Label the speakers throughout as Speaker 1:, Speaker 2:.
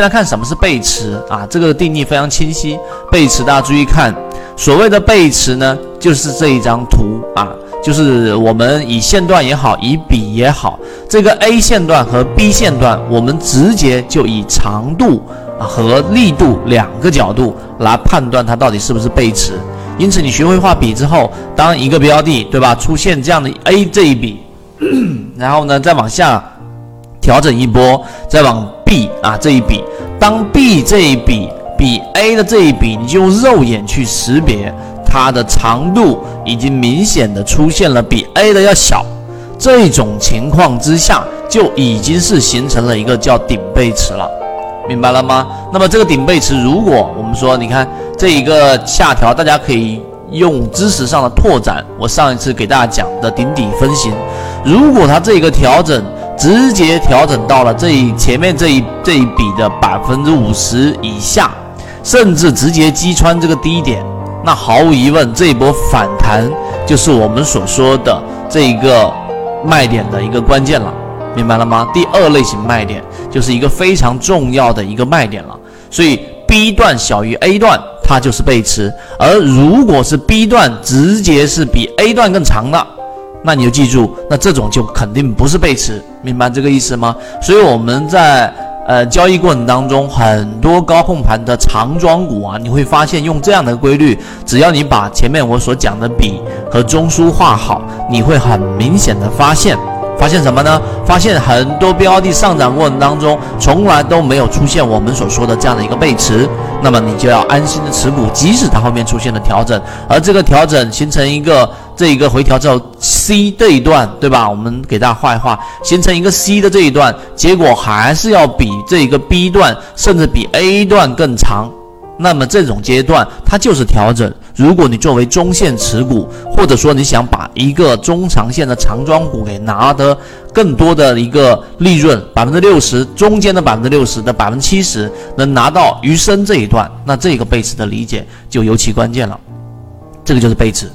Speaker 1: 现在看什么是背驰啊？这个定义非常清晰。背驰大家注意看，所谓的背驰呢，就是这一张图啊，就是我们以线段也好，以笔也好，这个 A 线段和 B 线段，我们直接就以长度和力度两个角度来判断它到底是不是背驰。因此，你学会画笔之后，当一个标的对吧出现这样的 A 这一笔，然后呢再往下调整一波，再往 B 啊这一笔，当 B 这一笔比 A 的这一笔，你就用肉眼去识别它的长度已经明显的出现了比 A 的要小，这种情况之下，就已经是形成了一个叫顶背驰了，明白了吗？那么这个顶背驰，如果我们说，你看。这一个下调，大家可以用知识上的拓展。我上一次给大家讲的顶底分型，如果它这一个调整直接调整到了这一前面这一这一笔的百分之五十以下，甚至直接击穿这个低点，那毫无疑问，这一波反弹就是我们所说的这一个卖点的一个关键了，明白了吗？第二类型卖点就是一个非常重要的一个卖点了，所以 B 段小于 A 段。它就是背驰，而如果是 B 段直接是比 A 段更长的，那你就记住，那这种就肯定不是背驰，明白这个意思吗？所以我们在呃交易过程当中，很多高控盘的长庄股啊，你会发现用这样的规律，只要你把前面我所讲的笔和中枢画好，你会很明显的发现。发现什么呢？发现很多标的上涨过程当中，从来都没有出现我们所说的这样的一个背驰，那么你就要安心的持股，即使它后面出现了调整，而这个调整形成一个这一个回调之后，C 这一段，对吧？我们给大家画一画，形成一个 C 的这一段，结果还是要比这一个 B 段，甚至比 A 段更长。那么这种阶段它就是调整。如果你作为中线持股，或者说你想把一个中长线的长庄股给拿得更多的一个利润，百分之六十中间的百分之六十的百分之七十能拿到余生这一段，那这个背驰的理解就尤其关键了。这个就是背驰。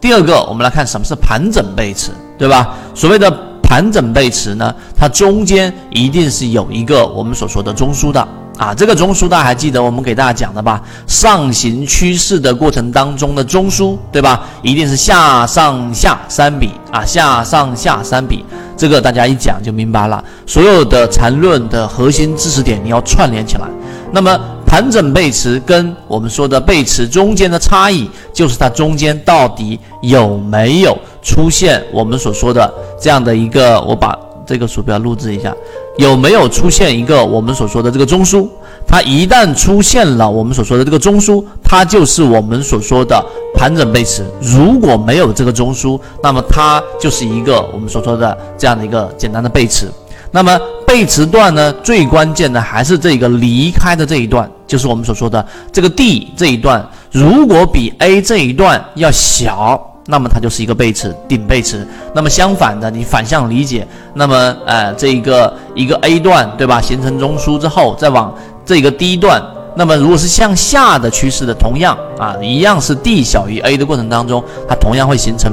Speaker 1: 第二个，我们来看什么是盘整背驰，对吧？所谓的盘整背驰呢，它中间一定是有一个我们所说的中枢的。啊，这个中枢大家还记得我们给大家讲的吧？上行趋势的过程当中的中枢，对吧？一定是下上下三笔啊，下上下三笔，这个大家一讲就明白了。所有的缠论的核心知识点你要串联起来。那么盘整背驰跟我们说的背驰中间的差异，就是它中间到底有没有出现我们所说的这样的一个，我把。这个鼠标录制一下，有没有出现一个我们所说的这个中枢？它一旦出现了我们所说的这个中枢，它就是我们所说的盘整背驰。如果没有这个中枢，那么它就是一个我们所说的这样的一个简单的背驰。那么背驰段呢，最关键的还是这个离开的这一段，就是我们所说的这个 D 这一段，如果比 A 这一段要小。那么它就是一个背驰，顶背驰。那么相反的，你反向理解，那么呃，这一个一个 A 段，对吧？形成中枢之后，再往这个 D 段，那么如果是向下的趋势的，同样啊，一样是 D 小于 A 的过程当中，它同样会形成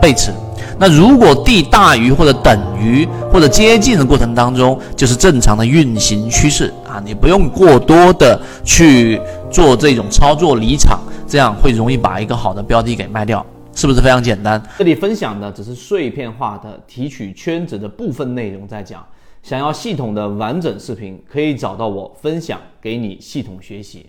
Speaker 1: 背驰。那如果 D 大于或者等于或者接近的过程当中，就是正常的运行趋势啊，你不用过多的去做这种操作离场，这样会容易把一个好的标的给卖掉。是不是非常简单？这里分享的只是碎片化的提取圈子的部分内容在讲，想要系统的完整视频，可以找到我分享给你系统学习。